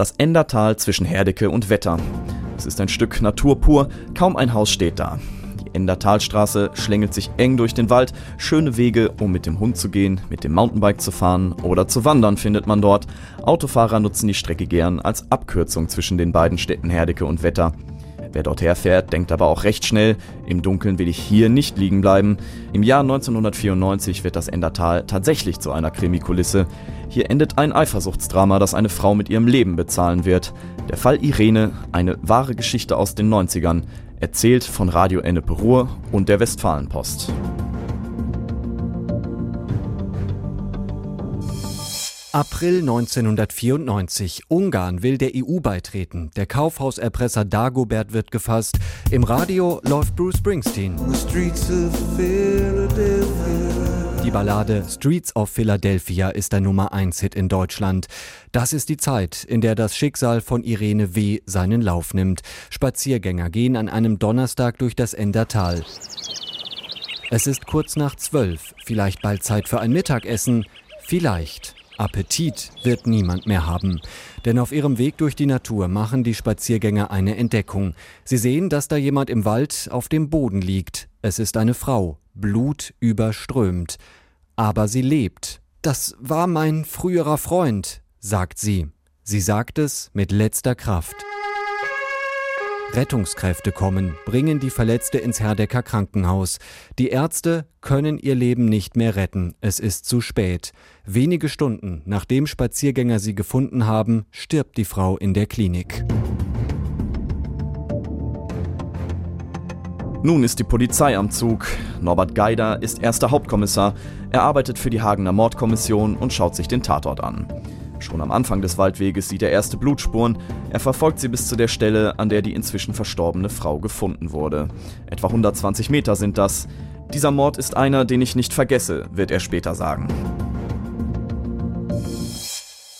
Das Endertal zwischen Herdecke und Wetter. Es ist ein Stück Natur pur, kaum ein Haus steht da. Die Endertalstraße schlängelt sich eng durch den Wald. Schöne Wege, um mit dem Hund zu gehen, mit dem Mountainbike zu fahren oder zu wandern, findet man dort. Autofahrer nutzen die Strecke gern als Abkürzung zwischen den beiden Städten Herdecke und Wetter. Wer dorthin fährt, denkt aber auch recht schnell, im Dunkeln will ich hier nicht liegen bleiben. Im Jahr 1994 wird das Endertal tatsächlich zu einer Krimikulisse. Hier endet ein Eifersuchtsdrama, das eine Frau mit ihrem Leben bezahlen wird. Der Fall Irene, eine wahre Geschichte aus den 90ern, erzählt von Radio Ennepe Ruhr und der Westfalenpost. April 1994. Ungarn will der EU beitreten. Der Kaufhauserpresser Dagobert wird gefasst. Im Radio läuft Bruce Springsteen. Die Ballade Streets of Philadelphia ist der Nummer 1 Hit in Deutschland. Das ist die Zeit, in der das Schicksal von Irene W. seinen Lauf nimmt. Spaziergänger gehen an einem Donnerstag durch das Endertal. Es ist kurz nach zwölf, vielleicht bald Zeit für ein Mittagessen, vielleicht. Appetit wird niemand mehr haben. Denn auf ihrem Weg durch die Natur machen die Spaziergänger eine Entdeckung. Sie sehen, dass da jemand im Wald auf dem Boden liegt. Es ist eine Frau, Blut überströmt. Aber sie lebt. Das war mein früherer Freund, sagt sie. Sie sagt es mit letzter Kraft. Rettungskräfte kommen, bringen die Verletzte ins Herdecker Krankenhaus. Die Ärzte können ihr Leben nicht mehr retten. Es ist zu spät. Wenige Stunden nachdem Spaziergänger sie gefunden haben, stirbt die Frau in der Klinik. Nun ist die Polizei am Zug. Norbert Geider ist erster Hauptkommissar. Er arbeitet für die Hagener Mordkommission und schaut sich den Tatort an. Schon am Anfang des Waldweges sieht er erste Blutspuren. Er verfolgt sie bis zu der Stelle, an der die inzwischen verstorbene Frau gefunden wurde. Etwa 120 Meter sind das. Dieser Mord ist einer, den ich nicht vergesse, wird er später sagen.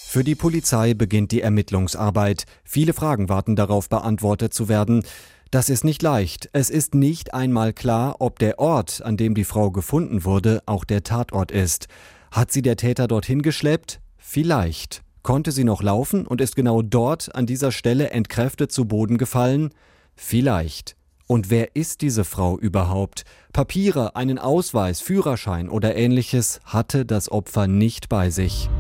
Für die Polizei beginnt die Ermittlungsarbeit. Viele Fragen warten darauf beantwortet zu werden. Das ist nicht leicht. Es ist nicht einmal klar, ob der Ort, an dem die Frau gefunden wurde, auch der Tatort ist. Hat sie der Täter dorthin geschleppt? Vielleicht. Konnte sie noch laufen und ist genau dort an dieser Stelle entkräftet zu Boden gefallen? Vielleicht. Und wer ist diese Frau überhaupt? Papiere, einen Ausweis, Führerschein oder ähnliches hatte das Opfer nicht bei sich.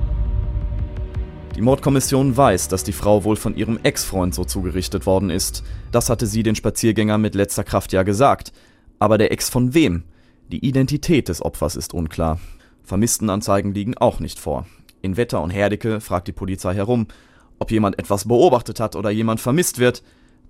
Die Mordkommission weiß, dass die Frau wohl von ihrem Ex-Freund so zugerichtet worden ist. Das hatte sie den Spaziergänger mit letzter Kraft ja gesagt. Aber der Ex von wem? Die Identität des Opfers ist unklar. Vermisstenanzeigen liegen auch nicht vor. In Wetter und Herdecke fragt die Polizei herum, ob jemand etwas beobachtet hat oder jemand vermisst wird.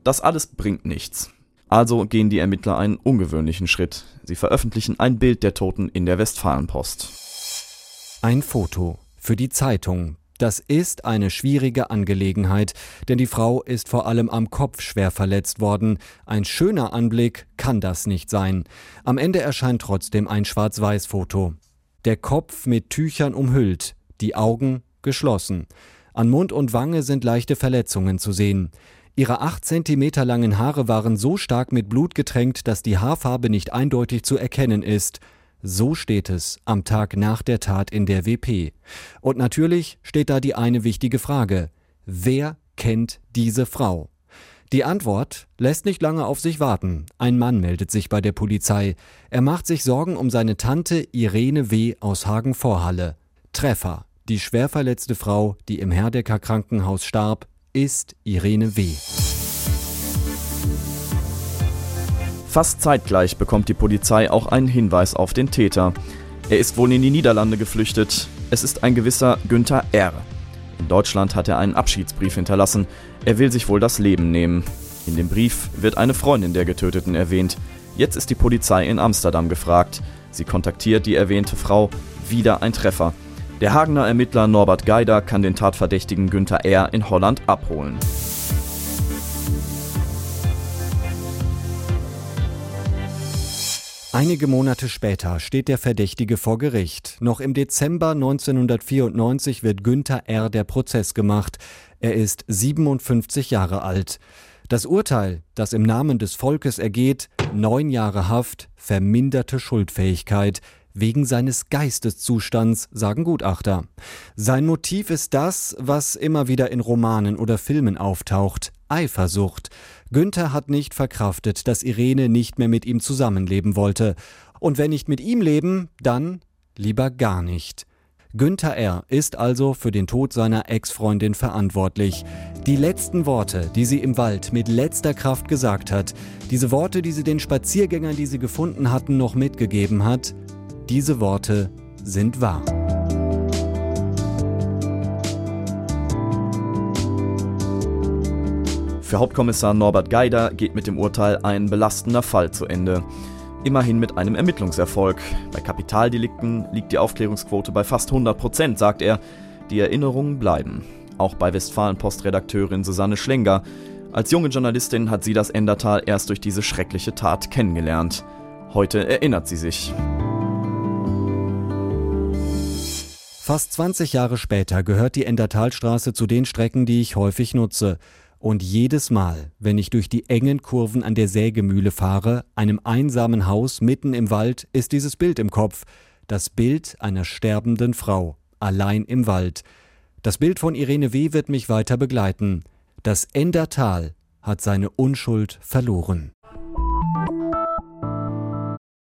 Das alles bringt nichts. Also gehen die Ermittler einen ungewöhnlichen Schritt. Sie veröffentlichen ein Bild der Toten in der Westfalenpost. Ein Foto für die Zeitung. Das ist eine schwierige Angelegenheit, denn die Frau ist vor allem am Kopf schwer verletzt worden. Ein schöner Anblick kann das nicht sein. Am Ende erscheint trotzdem ein Schwarz-Weiß-Foto. Der Kopf mit Tüchern umhüllt, die Augen geschlossen. An Mund und Wange sind leichte Verletzungen zu sehen. Ihre acht Zentimeter langen Haare waren so stark mit Blut getränkt, dass die Haarfarbe nicht eindeutig zu erkennen ist. So steht es am Tag nach der Tat in der WP. Und natürlich steht da die eine wichtige Frage. Wer kennt diese Frau? Die Antwort lässt nicht lange auf sich warten. Ein Mann meldet sich bei der Polizei. Er macht sich Sorgen um seine Tante Irene W. aus Hagen-Vorhalle. Treffer. Die schwer verletzte Frau, die im Herdecker Krankenhaus starb, ist Irene W. Fast zeitgleich bekommt die Polizei auch einen Hinweis auf den Täter. Er ist wohl in die Niederlande geflüchtet. Es ist ein gewisser Günther R. In Deutschland hat er einen Abschiedsbrief hinterlassen. Er will sich wohl das Leben nehmen. In dem Brief wird eine Freundin der Getöteten erwähnt. Jetzt ist die Polizei in Amsterdam gefragt. Sie kontaktiert die erwähnte Frau. Wieder ein Treffer. Der Hagener Ermittler Norbert Geider kann den Tatverdächtigen Günther R. in Holland abholen. Einige Monate später steht der Verdächtige vor Gericht. Noch im Dezember 1994 wird Günther R. der Prozess gemacht. Er ist 57 Jahre alt. Das Urteil, das im Namen des Volkes ergeht, neun Jahre Haft, verminderte Schuldfähigkeit, wegen seines Geisteszustands, sagen Gutachter. Sein Motiv ist das, was immer wieder in Romanen oder Filmen auftaucht, Eifersucht. Günther hat nicht verkraftet, dass Irene nicht mehr mit ihm zusammenleben wollte. Und wenn nicht mit ihm leben, dann lieber gar nicht. Günther R. ist also für den Tod seiner Ex-Freundin verantwortlich. Die letzten Worte, die sie im Wald mit letzter Kraft gesagt hat, diese Worte, die sie den Spaziergängern, die sie gefunden hatten, noch mitgegeben hat, diese Worte sind wahr. Für Hauptkommissar Norbert Geider geht mit dem Urteil ein belastender Fall zu Ende. Immerhin mit einem Ermittlungserfolg. Bei Kapitaldelikten liegt die Aufklärungsquote bei fast 100 Prozent, sagt er. Die Erinnerungen bleiben. Auch bei Westfalen-Post-Redakteurin Susanne Schlenger. Als junge Journalistin hat sie das Endertal erst durch diese schreckliche Tat kennengelernt. Heute erinnert sie sich. Fast 20 Jahre später gehört die Endertalstraße zu den Strecken, die ich häufig nutze. Und jedes Mal, wenn ich durch die engen Kurven an der Sägemühle fahre, einem einsamen Haus mitten im Wald, ist dieses Bild im Kopf. Das Bild einer sterbenden Frau, allein im Wald. Das Bild von Irene W. wird mich weiter begleiten. Das Endertal hat seine Unschuld verloren.